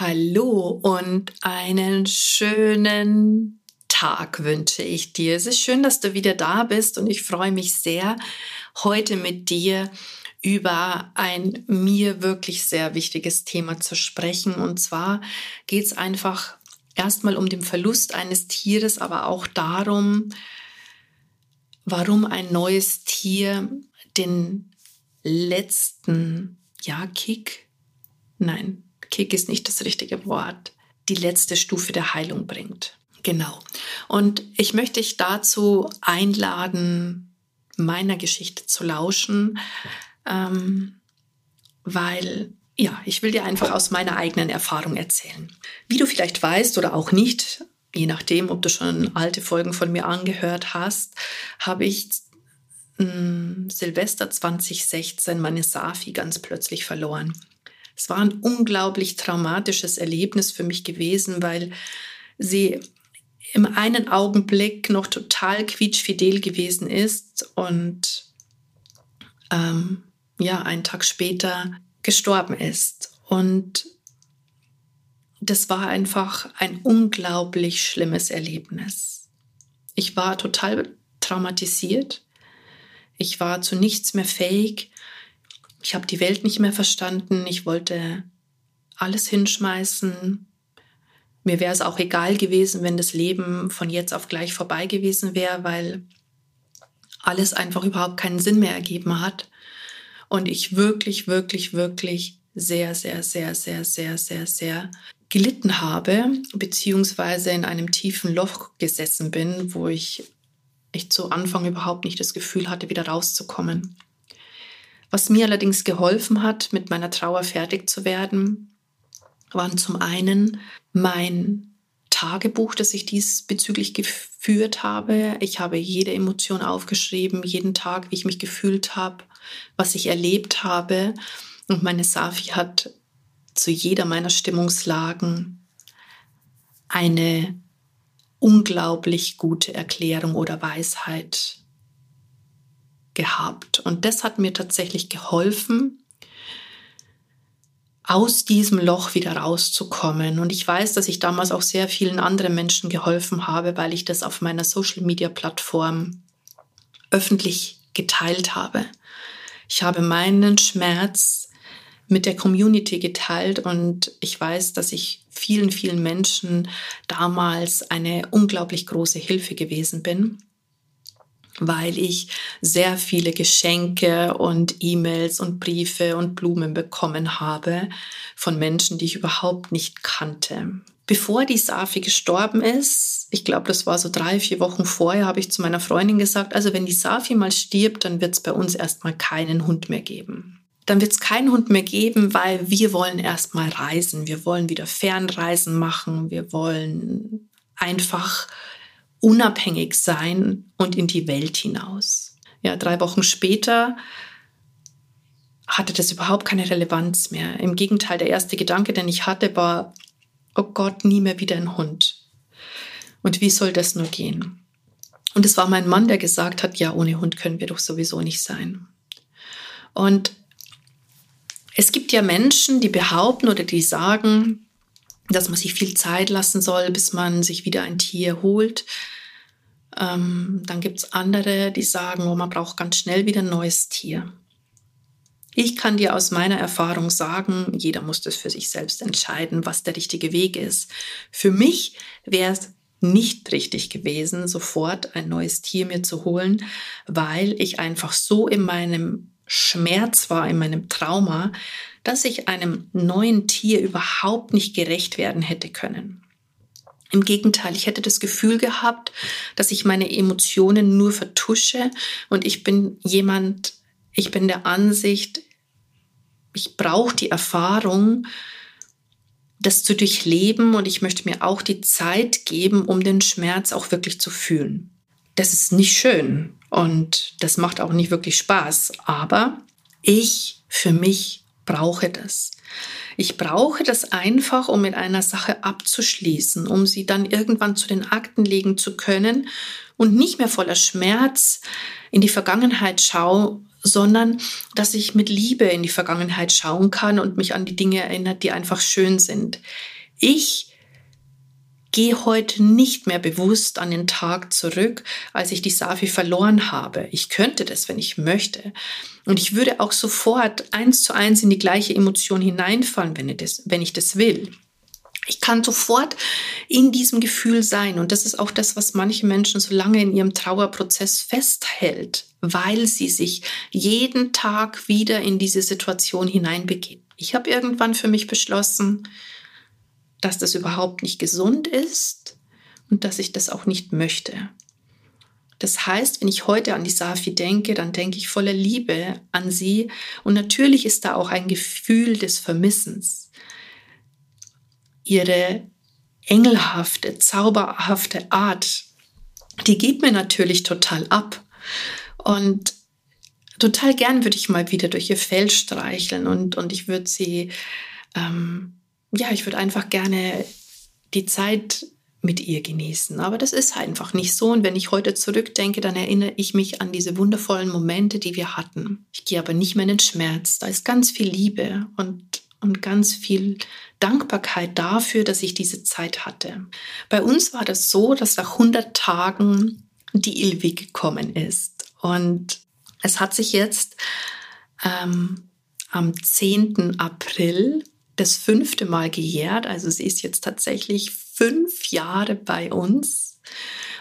Hallo und einen schönen Tag wünsche ich dir. Es ist schön, dass du wieder da bist und ich freue mich sehr, heute mit dir über ein mir wirklich sehr wichtiges Thema zu sprechen. Und zwar geht es einfach erstmal um den Verlust eines Tieres, aber auch darum, warum ein neues Tier den letzten, ja, Kick, nein, Kick ist nicht das richtige Wort, die letzte Stufe der Heilung bringt. Genau. Und ich möchte dich dazu einladen, meiner Geschichte zu lauschen, ähm, weil ja, ich will dir einfach aus meiner eigenen Erfahrung erzählen. Wie du vielleicht weißt oder auch nicht, je nachdem, ob du schon alte Folgen von mir angehört hast, habe ich äh, Silvester 2016 meine Safi ganz plötzlich verloren. Es war ein unglaublich traumatisches Erlebnis für mich gewesen, weil sie im einen Augenblick noch total quietschfidel gewesen ist und ähm, ja, einen Tag später gestorben ist. Und das war einfach ein unglaublich schlimmes Erlebnis. Ich war total traumatisiert. Ich war zu nichts mehr fähig. Ich habe die Welt nicht mehr verstanden. Ich wollte alles hinschmeißen. Mir wäre es auch egal gewesen, wenn das Leben von jetzt auf gleich vorbei gewesen wäre, weil alles einfach überhaupt keinen Sinn mehr ergeben hat. Und ich wirklich, wirklich, wirklich sehr, sehr, sehr, sehr, sehr, sehr, sehr gelitten habe, beziehungsweise in einem tiefen Loch gesessen bin, wo ich echt zu Anfang überhaupt nicht das Gefühl hatte, wieder rauszukommen. Was mir allerdings geholfen hat, mit meiner Trauer fertig zu werden, waren zum einen mein Tagebuch, das ich diesbezüglich geführt habe. Ich habe jede Emotion aufgeschrieben, jeden Tag, wie ich mich gefühlt habe, was ich erlebt habe. Und meine Safi hat zu jeder meiner Stimmungslagen eine unglaublich gute Erklärung oder Weisheit gehabt. Und das hat mir tatsächlich geholfen, aus diesem Loch wieder rauszukommen. Und ich weiß, dass ich damals auch sehr vielen anderen Menschen geholfen habe, weil ich das auf meiner Social-Media-Plattform öffentlich geteilt habe. Ich habe meinen Schmerz mit der Community geteilt und ich weiß, dass ich vielen, vielen Menschen damals eine unglaublich große Hilfe gewesen bin weil ich sehr viele Geschenke und E-Mails und Briefe und Blumen bekommen habe von Menschen, die ich überhaupt nicht kannte. Bevor die Safi gestorben ist, ich glaube, das war so drei, vier Wochen vorher, habe ich zu meiner Freundin gesagt, also wenn die Safi mal stirbt, dann wird es bei uns erstmal keinen Hund mehr geben. Dann wird es keinen Hund mehr geben, weil wir wollen erstmal reisen. Wir wollen wieder Fernreisen machen. Wir wollen einfach unabhängig sein und in die Welt hinaus. Ja, drei Wochen später hatte das überhaupt keine Relevanz mehr. Im Gegenteil, der erste Gedanke, den ich hatte, war, oh Gott, nie mehr wieder ein Hund. Und wie soll das nur gehen? Und es war mein Mann, der gesagt hat, ja, ohne Hund können wir doch sowieso nicht sein. Und es gibt ja Menschen, die behaupten oder die sagen, dass man sich viel Zeit lassen soll, bis man sich wieder ein Tier holt. Ähm, dann gibt es andere, die sagen, oh, man braucht ganz schnell wieder ein neues Tier. Ich kann dir aus meiner Erfahrung sagen, jeder muss das für sich selbst entscheiden, was der richtige Weg ist. Für mich wäre es nicht richtig gewesen, sofort ein neues Tier mir zu holen, weil ich einfach so in meinem Schmerz war, in meinem Trauma, dass ich einem neuen Tier überhaupt nicht gerecht werden hätte können. Im Gegenteil, ich hätte das Gefühl gehabt, dass ich meine Emotionen nur vertusche und ich bin jemand, ich bin der Ansicht, ich brauche die Erfahrung, das zu durchleben und ich möchte mir auch die Zeit geben, um den Schmerz auch wirklich zu fühlen. Das ist nicht schön und das macht auch nicht wirklich Spaß, aber ich für mich brauche das. Ich brauche das einfach, um mit einer Sache abzuschließen, um sie dann irgendwann zu den Akten legen zu können und nicht mehr voller Schmerz in die Vergangenheit schaue, sondern dass ich mit Liebe in die Vergangenheit schauen kann und mich an die Dinge erinnert, die einfach schön sind. Ich gehe heute nicht mehr bewusst an den Tag zurück, als ich die Safi verloren habe. Ich könnte das, wenn ich möchte. Und ich würde auch sofort eins zu eins in die gleiche Emotion hineinfallen, wenn ich das, wenn ich das will. Ich kann sofort in diesem Gefühl sein. Und das ist auch das, was manche Menschen so lange in ihrem Trauerprozess festhält, weil sie sich jeden Tag wieder in diese Situation hineinbegeben. Ich habe irgendwann für mich beschlossen, dass das überhaupt nicht gesund ist und dass ich das auch nicht möchte. Das heißt, wenn ich heute an die Safi denke, dann denke ich voller Liebe an sie. Und natürlich ist da auch ein Gefühl des Vermissens. Ihre engelhafte, zauberhafte Art, die gibt mir natürlich total ab. Und total gern würde ich mal wieder durch ihr Fell streicheln und, und ich würde sie ähm, ja, ich würde einfach gerne die Zeit mit ihr genießen. Aber das ist einfach nicht so. Und wenn ich heute zurückdenke, dann erinnere ich mich an diese wundervollen Momente, die wir hatten. Ich gehe aber nicht mehr in den Schmerz. Da ist ganz viel Liebe und, und ganz viel Dankbarkeit dafür, dass ich diese Zeit hatte. Bei uns war das so, dass nach 100 Tagen die Ilvi gekommen ist. Und es hat sich jetzt ähm, am 10. April das fünfte Mal gejährt. Also sie ist jetzt tatsächlich fünf Jahre bei uns.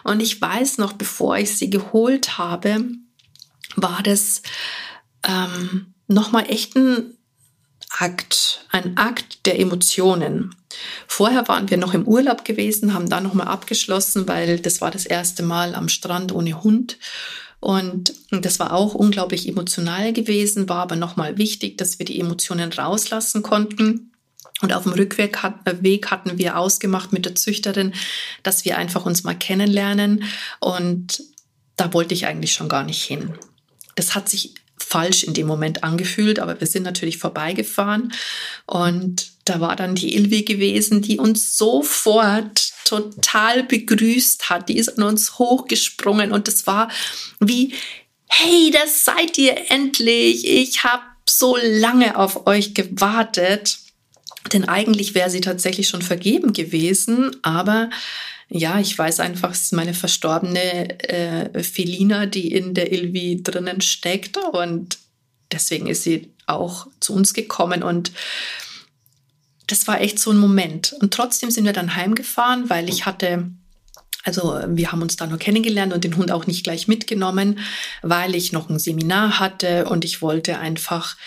Und ich weiß noch, bevor ich sie geholt habe, war das ähm, nochmal echt ein Akt, ein Akt der Emotionen. Vorher waren wir noch im Urlaub gewesen, haben da nochmal abgeschlossen, weil das war das erste Mal am Strand ohne Hund. Und das war auch unglaublich emotional gewesen, war aber nochmal wichtig, dass wir die Emotionen rauslassen konnten. Und auf dem Rückweg äh, hatten wir ausgemacht mit der Züchterin, dass wir einfach uns mal kennenlernen. Und da wollte ich eigentlich schon gar nicht hin. Das hat sich falsch in dem Moment angefühlt, aber wir sind natürlich vorbeigefahren und da war dann die Ilvi gewesen, die uns sofort total begrüßt hat. Die ist an uns hochgesprungen und es war wie, hey, das seid ihr endlich. Ich habe so lange auf euch gewartet. Denn eigentlich wäre sie tatsächlich schon vergeben gewesen, aber ja, ich weiß einfach, es ist meine verstorbene äh, Felina, die in der Ilvi drinnen steckt und deswegen ist sie auch zu uns gekommen und das war echt so ein Moment. Und trotzdem sind wir dann heimgefahren, weil ich hatte, also wir haben uns da nur kennengelernt und den Hund auch nicht gleich mitgenommen, weil ich noch ein Seminar hatte und ich wollte einfach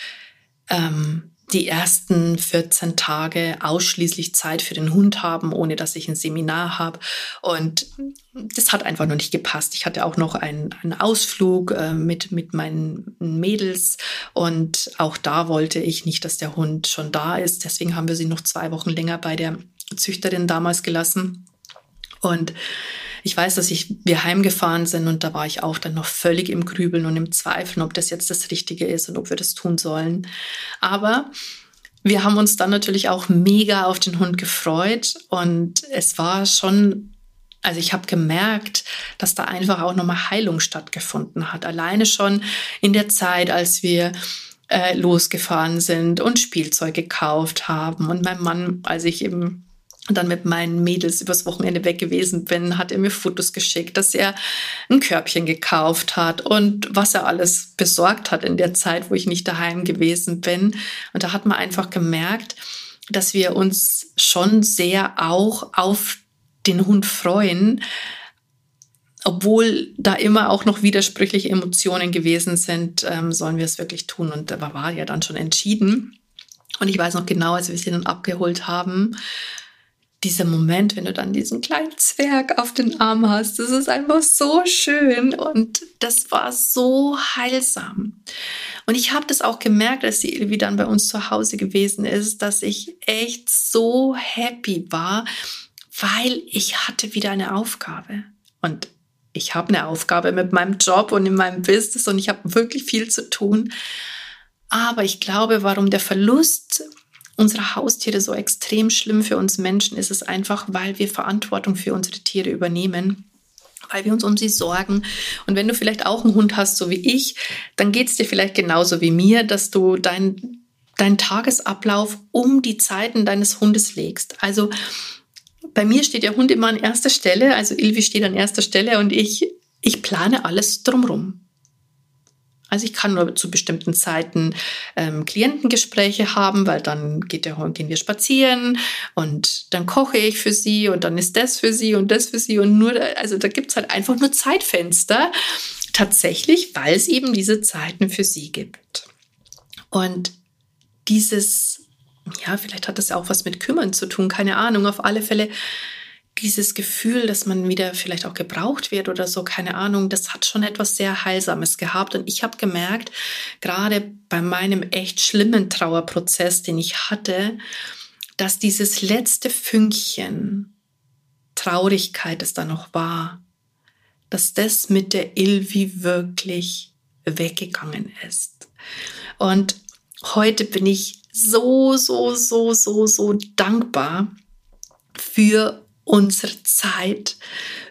ähm, die ersten 14 Tage ausschließlich Zeit für den Hund haben, ohne dass ich ein Seminar habe. Und das hat einfach noch nicht gepasst. Ich hatte auch noch einen, einen Ausflug äh, mit, mit meinen Mädels und auch da wollte ich nicht, dass der Hund schon da ist. Deswegen haben wir sie noch zwei Wochen länger bei der Züchterin damals gelassen. Und ich weiß, dass ich, wir heimgefahren sind und da war ich auch dann noch völlig im Grübeln und im Zweifeln, ob das jetzt das Richtige ist und ob wir das tun sollen. Aber wir haben uns dann natürlich auch mega auf den Hund gefreut und es war schon, also ich habe gemerkt, dass da einfach auch nochmal Heilung stattgefunden hat. Alleine schon in der Zeit, als wir äh, losgefahren sind und Spielzeug gekauft haben und mein Mann, als ich eben dann mit meinen Mädels übers Wochenende weg gewesen bin, hat er mir Fotos geschickt, dass er ein Körbchen gekauft hat und was er alles besorgt hat in der Zeit, wo ich nicht daheim gewesen bin. Und da hat man einfach gemerkt, dass wir uns schon sehr auch auf den Hund freuen, obwohl da immer auch noch widersprüchliche Emotionen gewesen sind, ähm, sollen wir es wirklich tun. Und da war ja dann schon entschieden. Und ich weiß noch genau, als wir sie dann abgeholt haben, dieser Moment, wenn du dann diesen kleinen Zwerg auf den Arm hast, das ist einfach so schön und das war so heilsam. Und ich habe das auch gemerkt, als die Ilvi dann bei uns zu Hause gewesen ist, dass ich echt so happy war, weil ich hatte wieder eine Aufgabe. Und ich habe eine Aufgabe mit meinem Job und in meinem Business und ich habe wirklich viel zu tun. Aber ich glaube, warum der Verlust unserer Haustiere so extrem schlimm für uns Menschen ist, es einfach, weil wir Verantwortung für unsere Tiere übernehmen weil wir uns um sie sorgen. Und wenn du vielleicht auch einen Hund hast, so wie ich, dann geht es dir vielleicht genauso wie mir, dass du dein, deinen Tagesablauf um die Zeiten deines Hundes legst. Also bei mir steht der Hund immer an erster Stelle, also Ilvi steht an erster Stelle und ich, ich plane alles drumrum. Also ich kann nur zu bestimmten Zeiten ähm, Klientengespräche haben, weil dann geht der, gehen wir spazieren und dann koche ich für sie und dann ist das für sie und das für sie und nur, also da gibt es halt einfach nur Zeitfenster, tatsächlich, weil es eben diese Zeiten für sie gibt. Und dieses, ja, vielleicht hat das auch was mit Kümmern zu tun, keine Ahnung, auf alle Fälle dieses Gefühl, dass man wieder vielleicht auch gebraucht wird oder so, keine Ahnung, das hat schon etwas sehr Heilsames gehabt. Und ich habe gemerkt, gerade bei meinem echt schlimmen Trauerprozess, den ich hatte, dass dieses letzte Fünkchen Traurigkeit, das da noch war, dass das mit der Ilvi wirklich weggegangen ist. Und heute bin ich so, so, so, so, so dankbar für unsere Zeit,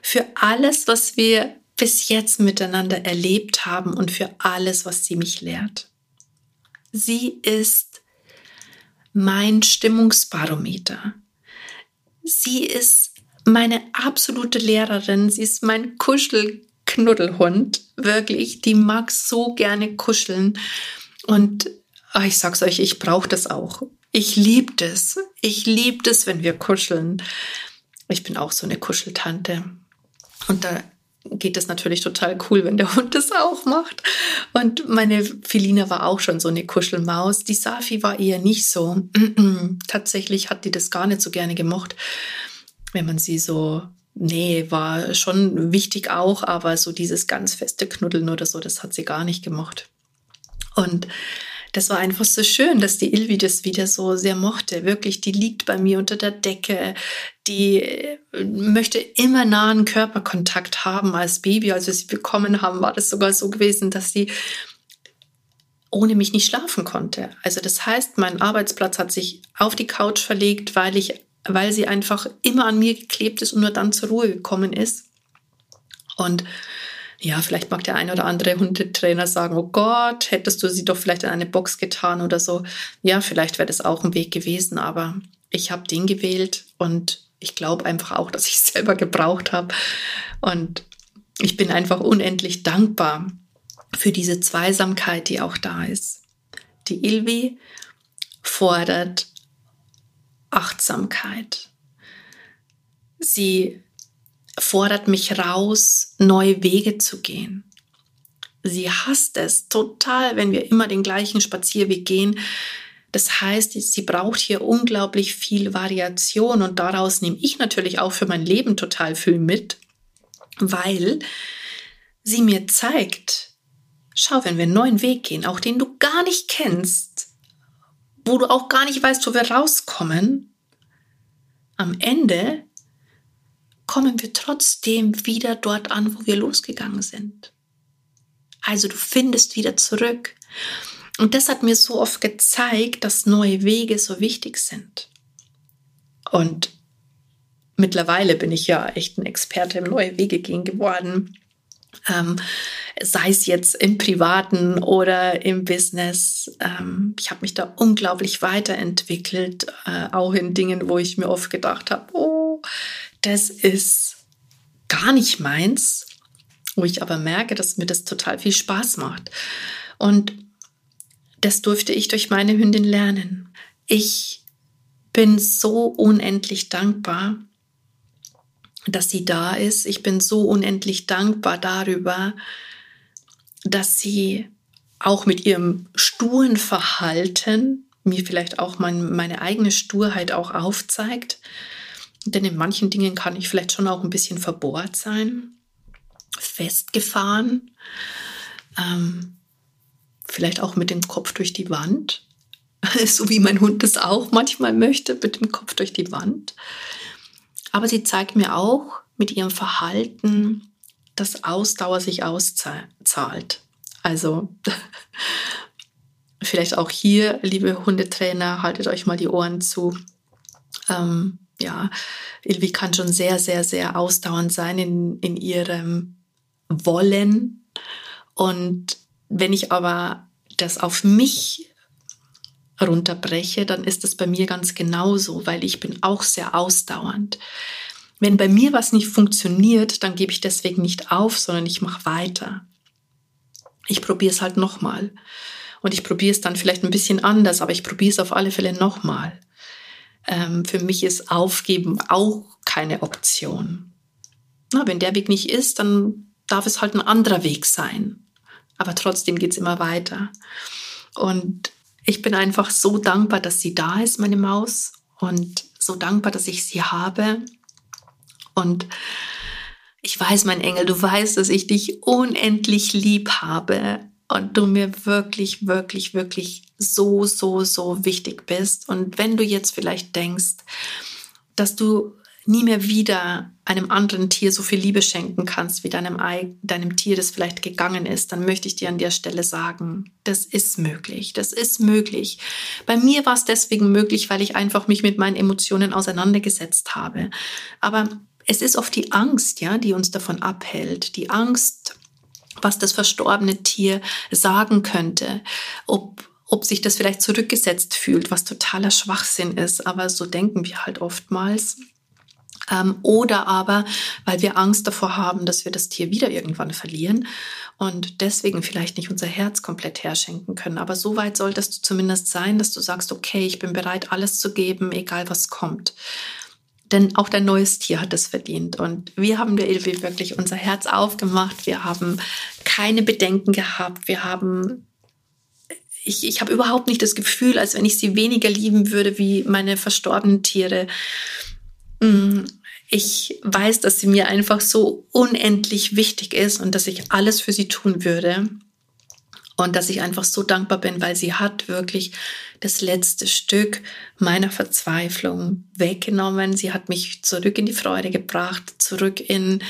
für alles, was wir bis jetzt miteinander erlebt haben und für alles, was sie mich lehrt. Sie ist mein Stimmungsbarometer. Sie ist meine absolute Lehrerin. Sie ist mein Kuschelknuddelhund. Wirklich, die mag so gerne kuscheln. Und ach, ich sag's euch, ich brauche das auch. Ich liebe das. Ich liebe das, wenn wir kuscheln. Ich bin auch so eine Kuscheltante. Und da geht es natürlich total cool, wenn der Hund das auch macht. Und meine Felina war auch schon so eine Kuschelmaus. Die Safi war eher nicht so. Tatsächlich hat die das gar nicht so gerne gemocht, wenn man sie so Nee, war schon wichtig auch, aber so dieses ganz feste Knuddeln oder so, das hat sie gar nicht gemocht. Und das war einfach so schön, dass die Ilvi das wieder so sehr mochte. Wirklich, die liegt bei mir unter der Decke. Die äh, möchte immer nahen Körperkontakt haben als Baby. Als wir sie bekommen haben, war das sogar so gewesen, dass sie ohne mich nicht schlafen konnte. Also das heißt, mein Arbeitsplatz hat sich auf die Couch verlegt, weil ich, weil sie einfach immer an mir geklebt ist und nur dann zur Ruhe gekommen ist. Und ja, vielleicht mag der ein oder andere Hundetrainer sagen, oh Gott, hättest du sie doch vielleicht in eine Box getan oder so. Ja, vielleicht wäre das auch ein Weg gewesen, aber ich habe den gewählt und ich glaube einfach auch, dass ich es selber gebraucht habe. Und ich bin einfach unendlich dankbar für diese Zweisamkeit, die auch da ist. Die Ilvi fordert Achtsamkeit. Sie fordert mich raus, neue Wege zu gehen. Sie hasst es total, wenn wir immer den gleichen Spazierweg gehen. Das heißt, sie braucht hier unglaublich viel Variation und daraus nehme ich natürlich auch für mein Leben total viel mit, weil sie mir zeigt, schau, wenn wir einen neuen Weg gehen, auch den du gar nicht kennst, wo du auch gar nicht weißt, wo wir rauskommen, am Ende kommen wir trotzdem wieder dort an, wo wir losgegangen sind. Also du findest wieder zurück. Und das hat mir so oft gezeigt, dass neue Wege so wichtig sind. Und mittlerweile bin ich ja echt ein Experte im neue Wege gehen geworden. Ähm, sei es jetzt im privaten oder im Business. Ähm, ich habe mich da unglaublich weiterentwickelt, äh, auch in Dingen, wo ich mir oft gedacht habe, oh, das ist gar nicht meins, wo ich aber merke, dass mir das total viel Spaß macht. Und das durfte ich durch meine Hündin lernen. Ich bin so unendlich dankbar, dass sie da ist. Ich bin so unendlich dankbar darüber, dass sie auch mit ihrem sturen Verhalten mir vielleicht auch mein, meine eigene Sturheit auch aufzeigt Denn in manchen Dingen kann ich vielleicht schon auch ein bisschen verbohrt sein, festgefahren, ähm, vielleicht auch mit dem Kopf durch die Wand, so wie mein Hund es auch manchmal möchte, mit dem Kopf durch die Wand. Aber sie zeigt mir auch mit ihrem Verhalten, dass Ausdauer sich auszahlt. Also vielleicht auch hier, liebe Hundetrainer, haltet euch mal die Ohren zu. Ähm, ja, Ilvi kann schon sehr, sehr, sehr ausdauernd sein in, in ihrem Wollen. Und wenn ich aber das auf mich runterbreche, dann ist es bei mir ganz genauso, weil ich bin auch sehr ausdauernd. Wenn bei mir was nicht funktioniert, dann gebe ich deswegen nicht auf, sondern ich mache weiter. Ich probiere es halt nochmal. Und ich probiere es dann vielleicht ein bisschen anders, aber ich probiere es auf alle Fälle nochmal. Ähm, für mich ist Aufgeben auch keine Option. Na, wenn der Weg nicht ist, dann darf es halt ein anderer Weg sein. Aber trotzdem geht es immer weiter. Und ich bin einfach so dankbar, dass sie da ist, meine Maus. Und so dankbar, dass ich sie habe. Und ich weiß, mein Engel, du weißt, dass ich dich unendlich lieb habe und du mir wirklich, wirklich, wirklich so, so, so wichtig bist. Und wenn du jetzt vielleicht denkst, dass du nie mehr wieder einem anderen Tier so viel Liebe schenken kannst wie deinem, deinem Tier, das vielleicht gegangen ist, dann möchte ich dir an der Stelle sagen, das ist möglich, das ist möglich. Bei mir war es deswegen möglich, weil ich einfach mich mit meinen Emotionen auseinandergesetzt habe. Aber es ist oft die Angst, ja, die uns davon abhält. Die Angst, was das verstorbene Tier sagen könnte, ob, ob sich das vielleicht zurückgesetzt fühlt, was totaler Schwachsinn ist, aber so denken wir halt oftmals. Ähm, oder aber, weil wir Angst davor haben, dass wir das Tier wieder irgendwann verlieren und deswegen vielleicht nicht unser Herz komplett herschenken können. Aber so weit solltest du zumindest sein, dass du sagst, okay, ich bin bereit, alles zu geben, egal was kommt. Denn auch dein neues Tier hat es verdient. Und wir haben der Ilvi wirklich unser Herz aufgemacht. Wir haben keine Bedenken gehabt. Wir haben, ich, ich habe überhaupt nicht das Gefühl, als wenn ich sie weniger lieben würde wie meine verstorbenen Tiere. Mm, ich weiß, dass sie mir einfach so unendlich wichtig ist und dass ich alles für sie tun würde. Und dass ich einfach so dankbar bin, weil sie hat wirklich das letzte Stück meiner Verzweiflung weggenommen. Sie hat mich zurück in die Freude gebracht, zurück in,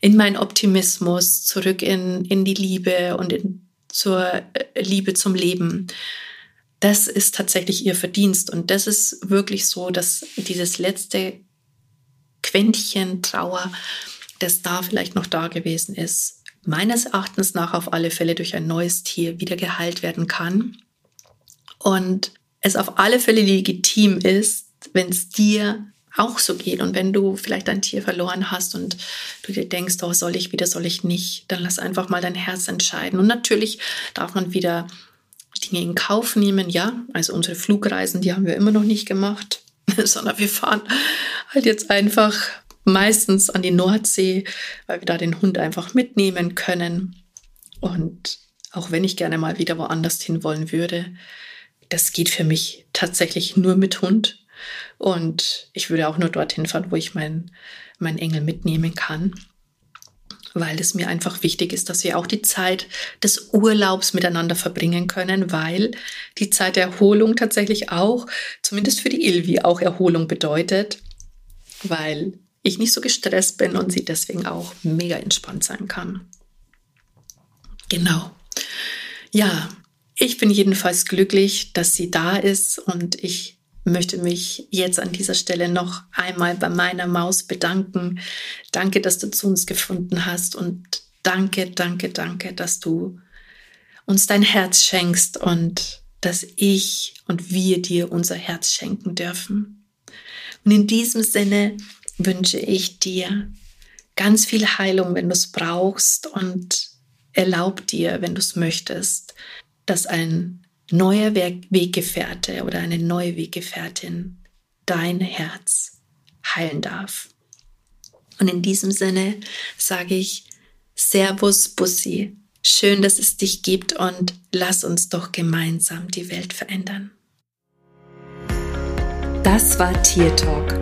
in meinen Optimismus, zurück in, in die Liebe und in, zur äh, Liebe zum Leben. Das ist tatsächlich ihr Verdienst. Und das ist wirklich so, dass dieses letzte Quäntchen Trauer, das da vielleicht noch da gewesen ist, meines Erachtens nach auf alle Fälle durch ein neues Tier wieder geheilt werden kann. Und es auf alle Fälle legitim ist, wenn es dir auch so geht. Und wenn du vielleicht dein Tier verloren hast und du dir denkst, oh, soll ich wieder, soll ich nicht, dann lass einfach mal dein Herz entscheiden. Und natürlich darf man wieder Dinge in Kauf nehmen, ja. Also unsere Flugreisen, die haben wir immer noch nicht gemacht, sondern wir fahren halt jetzt einfach meistens an die Nordsee, weil wir da den Hund einfach mitnehmen können. Und auch wenn ich gerne mal wieder woanders hin wollen würde, das geht für mich tatsächlich nur mit Hund. Und ich würde auch nur dorthin fahren, wo ich meinen mein Engel mitnehmen kann, weil es mir einfach wichtig ist, dass wir auch die Zeit des Urlaubs miteinander verbringen können, weil die Zeit der Erholung tatsächlich auch, zumindest für die Ilvi, auch Erholung bedeutet, weil ich nicht so gestresst bin und sie deswegen auch mega entspannt sein kann. Genau. Ja, ich bin jedenfalls glücklich, dass sie da ist und ich möchte mich jetzt an dieser Stelle noch einmal bei meiner Maus bedanken. Danke, dass du zu uns gefunden hast und danke, danke, danke, dass du uns dein Herz schenkst und dass ich und wir dir unser Herz schenken dürfen. Und in diesem Sinne wünsche ich dir ganz viel Heilung, wenn du es brauchst und erlaub dir, wenn du es möchtest, dass ein neuer Weggefährte oder eine neue Weggefährtin dein Herz heilen darf. Und in diesem Sinne sage ich Servus Bussi. Schön, dass es dich gibt und lass uns doch gemeinsam die Welt verändern. Das war Tier Talk